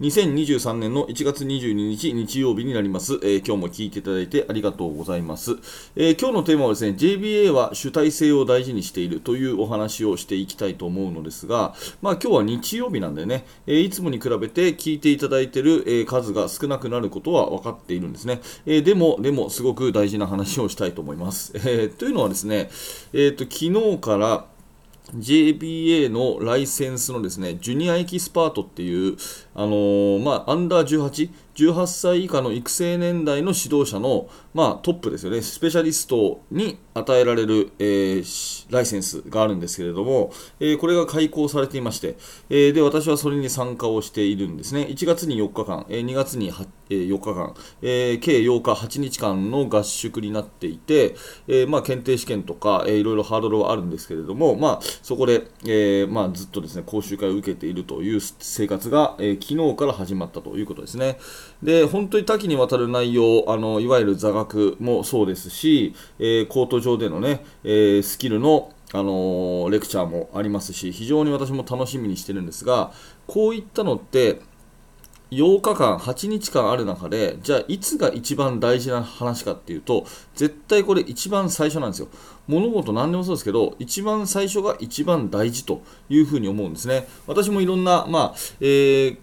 2023年の1月22日日曜日になります、えー、今日も聞いていただいてありがとうございます、えー、今日のテーマはですね JBA は主体性を大事にしているというお話をしていきたいと思うのですが、まあ、今日は日曜日なんでね、えー、いつもに比べて聞いていただいている、え数が少なくなることは分かっているんですね、えでもでもすごく大事な話をしたいと思います、えというのはですね、えーと昨日から JBA のライセンスのですね、ジュニアエキスパートっていう、あのー、まあ、アンダー18、18歳以下の育成年代の指導者の、まあ、トップですよね、スペシャリストに与えられる、えー、ライセンスがあるんですけれども、えー、これが開講されていまして、えー、で私はそれに参加をしているんですね。1月に4日間、え、2月に4日間、え、計8日、8日間の合宿になっていて、えまあ、検定試験とか、えー、いろいろハードルはあるんですけれども、まあ、そこで、えまあ、ずっとですね講習会を受けているという生活が、えー、昨日から始まったということですね。で本当に多岐にわたる内容あのいわゆる座学もそうですし、えー、コート上でのね、えー、スキルのあのー、レクチャーもありますし非常に私も楽しみにしてるんですがこういったのって8日間、8日間ある中で、じゃあいつが一番大事な話かっていうと、絶対これ一番最初なんですよ。物事何でもそうですけど、一番最初が一番大事というふうに思うんですね。私もいろんな、まあ、えー、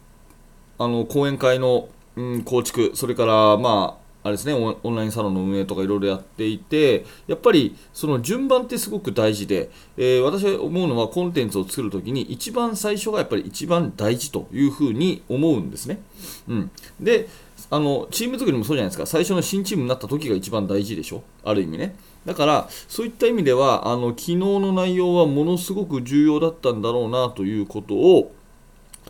あの、講演会のうん、構築、それから、まあ、あれですねオンラインサロンの運営とかいろいろやっていて、やっぱりその順番ってすごく大事で、えー、私が思うのはコンテンツを作るときに一番最初がやっぱり一番大事というふうに思うんですね。うん、であの、チーム作りもそうじゃないですか、最初の新チームになった時が一番大事でしょ、ある意味ね。だから、そういった意味では、あの昨日の内容はものすごく重要だったんだろうなということを、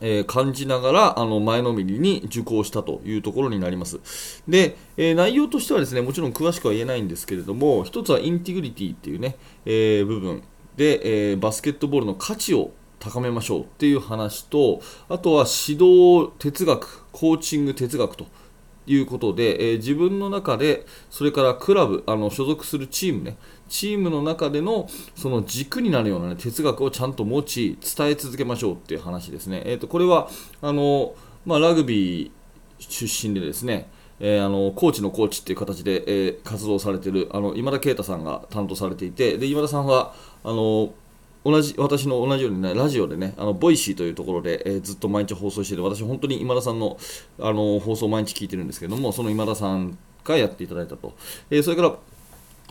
えー、感じながらあの前のめりに受講したというところになります。で、えー、内容としてはですねもちろん詳しくは言えないんですけれども、一つはインテグリティっていうね、えー、部分で、えバスケットボールの価値を高めましょうっていう話と、あとは指導哲学、コーチング哲学ということで、え、自分の中で、それからクラブ、あの所属するチームね、チームの中でのその軸になるような、ね、哲学をちゃんと持ち、伝え続けましょうっていう話ですね。えーと、これはあの、まあ、ラグビー出身でですね、えー、あのコーチのコーチっていう形で、えー、活動されているあの今田圭太さんが担当されていてで今田さんはあの同じ私の同じようにねラジオでねあの Voicy というところで、えー、ずっと毎日放送している私本当に今田さんのあの放送を毎日聞いてるんですけどもその今田さんがやっていただいたと、え、それから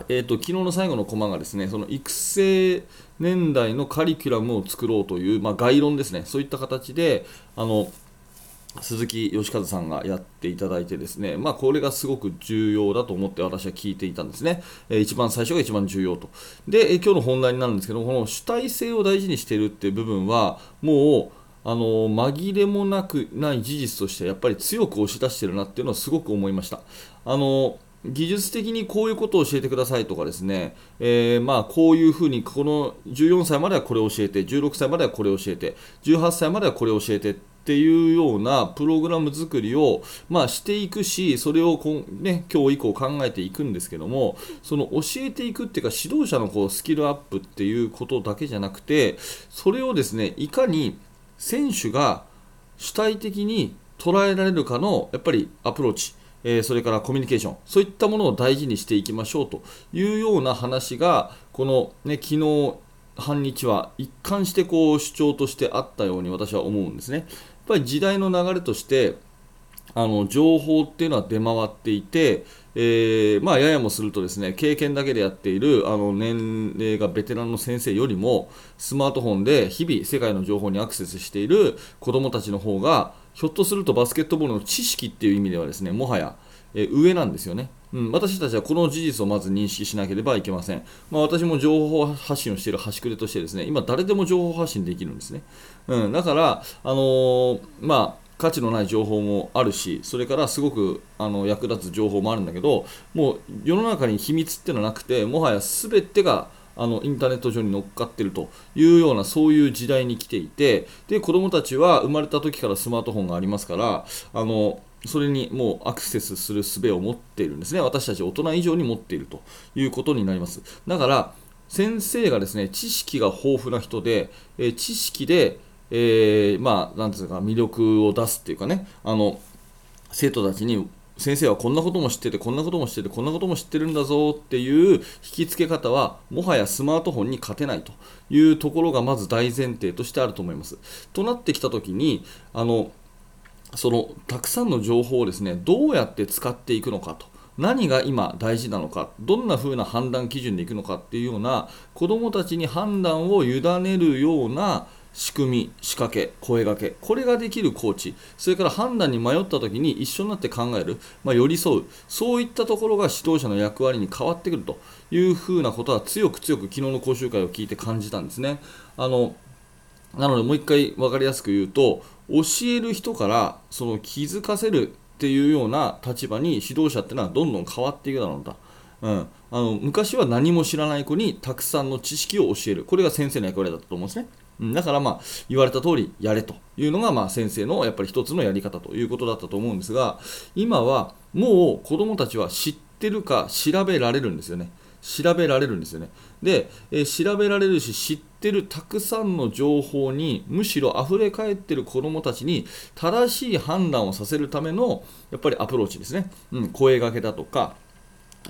えーと、昨日の最後のコマがですねその育成年代のカリキュラムを作ろうという、まあ、概論ですね。そういった形であの鈴木義和さんがやっていただいてですね、まあ、これがすごく重要だと思って私は聞いていたんですね、えー、一番最初が一番重要と。で、えー、今日の本題になるんですけどこの主体性を大事にしているっていう部分はもうあの紛れもなくない事実としてやっぱり強く押し出してるなっていうのはすごく思いました。あの技術的にこういうことを教えてくださいとかですね、えー、まあこういうふうにこの14歳まではこれを教えて16歳まではこれを教えて18歳まではこれを教えてっていうようなプログラム作りを、まあ、していくし、それをこ、ね、今日以降考えていくんですけども、その教えていくっていうか、指導者のこうスキルアップっていうことだけじゃなくて、それをですね、いかに選手が主体的に捉えられるかのやっぱりアプローチ、え、それからコミュニケーション、そういったものを大事にしていきましょうというような話が、この、ね、昨日半日は一貫してこう主張としてあったように私は思うんですね。やっぱり時代の流れとしてあの情報っていうのは出回っていて、えー、まあ、ややもするとですね経験だけでやっているあの年齢がベテランの先生よりもスマートフォンで日々世界の情報にアクセスしている子どもたちの方がひょっとするとバスケットボールの知識っていう意味ではですねもはや、え、上なんですよね。うん、私たちはこの事実をまず認識しなければいけません。まあ、私も情報発信をしている端くれとしてですね、今誰でも情報発信できるんですね。うん、だから、あのー、まあ、価値のない情報もあるし、それからすごくあの役立つ情報もあるんだけど、もう世の中に秘密っていうのはなくて、もはや全てがあのインターネット上に乗っかってるというようなそういう時代に来ていてで子どもたちは生まれた時からスマートフォンがありますからあのそれにもうアクセスする術を持っているんですね私たち大人以上に持っているということになりますだから先生がですね知識が豊富な人で、え知識で、えー、まあ、なんですか魅力を出すっていうかねあの生徒たちに先生はこんなことも知っててこんなことも知っててこんなことも知ってるんだぞっていう引き付け方はもはやスマートフォンに勝てないというところがまず大前提としてあると思います。となってきた時にあのそのたくさんの情報をですねどうやって使っていくのかと。何が今大事なのか。どんな風な判断基準でいくのかっていうような子どもたちに判断を委ねるような仕組み、仕掛け、声がけ、これができるコーチ、それから判断に迷った時に一緒になって考える、まあ、寄り添う、そういったところが指導者の役割に変わってくるというふうなことは強く強く昨日の講習会を聞いて感じたんですね。あのなので、もう一回分かりやすく言うと、教える人からその気づかせるっていうような立場に指導者っていうのはどんどん変わっていくだろうと。うん、あの昔は何も知らない子にたくさんの知識を教えるこれが先生の役割だったと思うんですね。だからまあ言われた通りやれというのがまあ先生のやっぱり一つのやり方ということだったと思うんですが今はもう子どもたちは知ってるか調べられるんですよね。調べられるんですよね。で、えー、調べられるし知ってるたくさんの情報にむしろ溢れ返ってる子どもたちに正しい判断をさせるためのやっぱりアプローチですね。うん、声がけだとか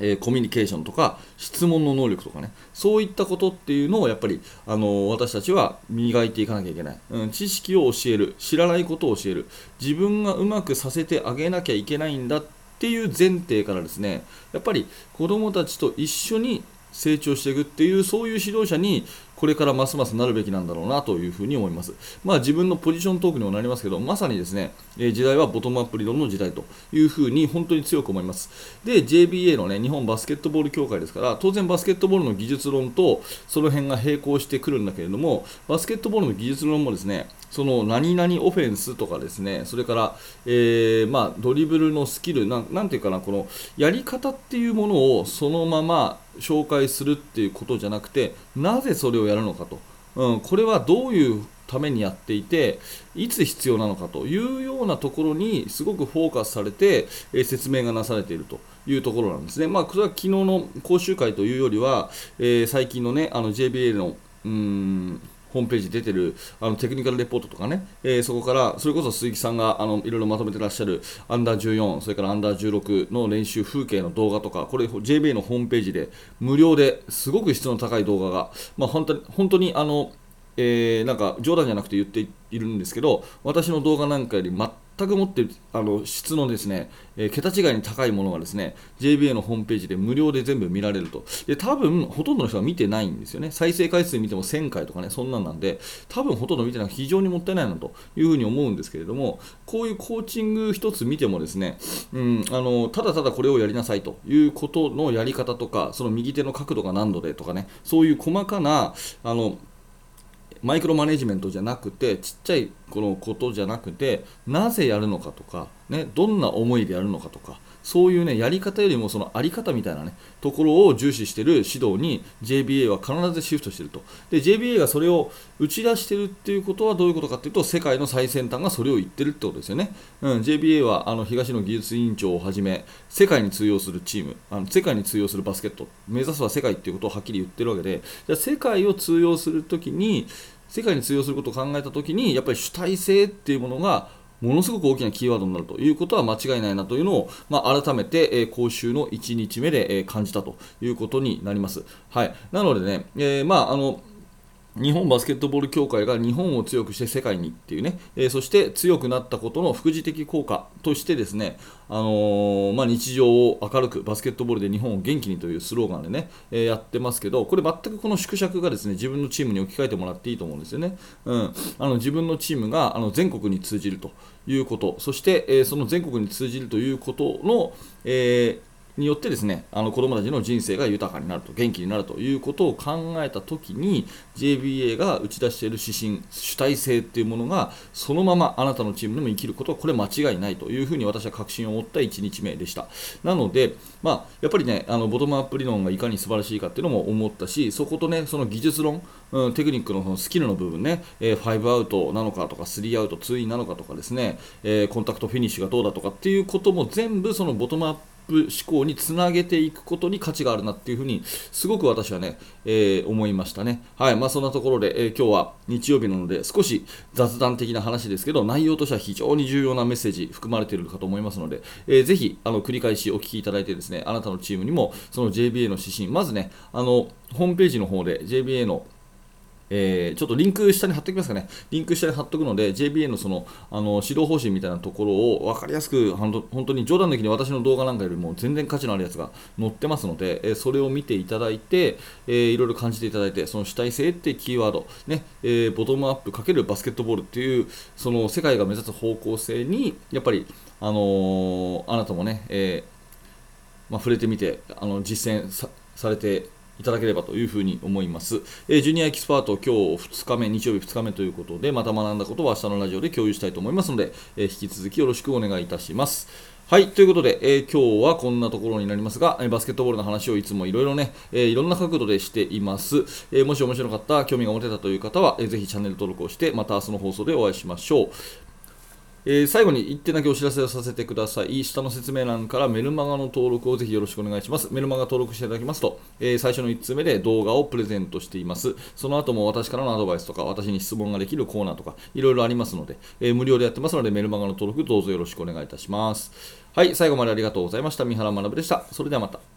えー、コミュニケーションとか質問の能力とかねそういったことっていうのをやっぱり、あのー、私たちは磨いていかなきゃいけない、うん、知識を教える知らないことを教える自分がうまくさせてあげなきゃいけないんだっっていう前提からですねやっぱり子どもたちと一緒に成長していくっていうそういう指導者にこれからますますなるべきなんだろうなというふうに思います。まあ、自分のポジショントークにもなりますけど、まさにですね、え時代はボトムアップ理論の時代というふうに本当に強く思います。で、JBA のね、日本バスケットボール協会ですから、当然バスケットボールの技術論とその辺が並行してくるんだけれども、バスケットボールの技術論もですね、その何々オフェンスとかですね、それから、えー、まあ、ドリブルのスキルな、なんていうかな、このやり方っていうものをそのまま紹介するっていうことじゃなくて、なぜそれをやるのかと。うん、これはどういうためにやっていていつ必要なのかというようなところにすごくフォーカスされて、えー、説明がなされているというところなんですね。まあ、これは昨日の講習会というよりは、えー、最近のねあの JBA のうんホームページ出てるあのテクニカルレポートとかね、えー、そこからそれこそ鈴木さんがあのいろいろまとめてらっしゃるアンダー14、それからアンダー16の練習風景の動画とか、これ JBA のホームページで無料ですごく質の高い動画が、まあ、本当に本当にあの、えー、なんか冗談じゃなくて言っているんですけど、私の動画なんかより全全くもってあの質のですね、えー、桁違いに高いものがですね JBA のホームページで無料で全部見られると。で多分ほとんどの人が見てないんですよね。再生回数見ても1000回とかねそんなんなんで多分ほとんど見てない非常にもったいないなというふうに思うんですけれどもこういうコーチング一つ見てもですね、うん、あのただただこれをやりなさいということのやり方とかその右手の角度が何度でとかねそういう細かなあのマイクロマネジメントじゃなくてちっちゃいこのことじゃなくてなぜやるのかとか、ね、どんな思いでやるのかとかそういうねやり方よりもそのあり方みたいなねところを重視している指導に JBA は必ずシフトしていると。で JBA がそれを打ち出しているっていうことはどういうことかっていうと世界の最先端がそれを言ってるってことですよね、うん、JBA はあの東野技術委員長をはじめ世界に通用するチームあの世界に通用するバスケット目指すは世界っていうことをはっきり言ってるわけでじゃ世界を通用するときに世界に通用することを考えたときにやっぱり主体性っていうものがものすごく大きなキーワードになるということは間違いないなというのを、まあ、改めて、えー、講習の1日目で、えー、感じたということになります。はい、なのでね、えー、まああの日本バスケットボール協会が日本を強くして世界にっていうね、えー、そして強くなったことの副次的効果としてですね、あのー、まあ、日常を明るくバスケットボールで日本を元気にというスローガンでね、えー、やってますけどこれ全くこの縮尺がですね自分のチームに置き換えてもらっていいと思うんですよね、うん、あの自分のチームがあの全国に通じるということ。そして、えその全国に通じるということの、えによってですねあの子どもたちの人生が豊かになると元気になるということを考えたときに JBA が打ち出している指針主体性っていうものがそのままあなたのチームでも生きることはこれ間違いないというふうに私は確信を持った1日目でした。なので、まあ、やっぱりねあのボトムアップ理論がいかに素晴らしいかっていうのも思ったしそことねその技術論、うん、テクニックのそのスキルの部分ね、えー、5アウトなのかとか3アウト2インなのかとかですね、えー、コンタクトフィニッシュがどうだとかっていうことも全部そのボトムアップ思考につなげていくことに価値があるなっていうふうにすごく私はね、えー、思いましたね。はい、まあそんなところで、えー、今日は日曜日なので少し雑談的な話ですけど内容としては非常に重要なメッセージ含まれているかと思いますので、えー、ぜひあの繰り返しお聞きいただいてですねあなたのチームにもその JBA の指針まずねあのホームページの方で JBA のえー、ちょっとリンク下に貼っておきますかね、リンク下に貼っておくので、JBA のそのあの指導方針みたいなところを分かりやすく、本当に冗談抜きに私の動画なんかよりも全然価値のあるやつが載ってますので、えー、それを見ていただいて、えー、いろいろ感じていただいて、その主体性ってキーワード、ねえー、ボトムアップかけるバスケットボールっていう、その世界が目指す方向性に、やっぱり、あの、あなたもね、えまあ、触れてみて、あの実践されていただければというふうに思います。えー、ジュニアエキスパート、今日2日目、日曜日2日目ということで、また学んだことは明日のラジオで共有したいと思いますので、えー、引き続きよろしくお願いいたします。はい、ということで、えー、今日はこんなところになりますが、えバスケットボールの話をいつもいろいろね、えいろんな角度でしています。えもし面白かった、興味が持てたという方は、えー、ぜひチャンネル登録をして、また明日の放送でお会いしましょう。えー、最後に1点だけお知らせをさせてください。下の説明欄からメルマガの登録をぜひよろしくお願いします。メルマガ登録していただきますと、えー、最初の1通目で動画をプレゼントしています。その後も私からのアドバイスとか、私に質問ができるコーナーとか、いろいろありますので、えー、無料でやってますので、メルマガの登録どうぞよろしくお願いいたします。はい、最後までありがとうございました。三原学でした。それではまた。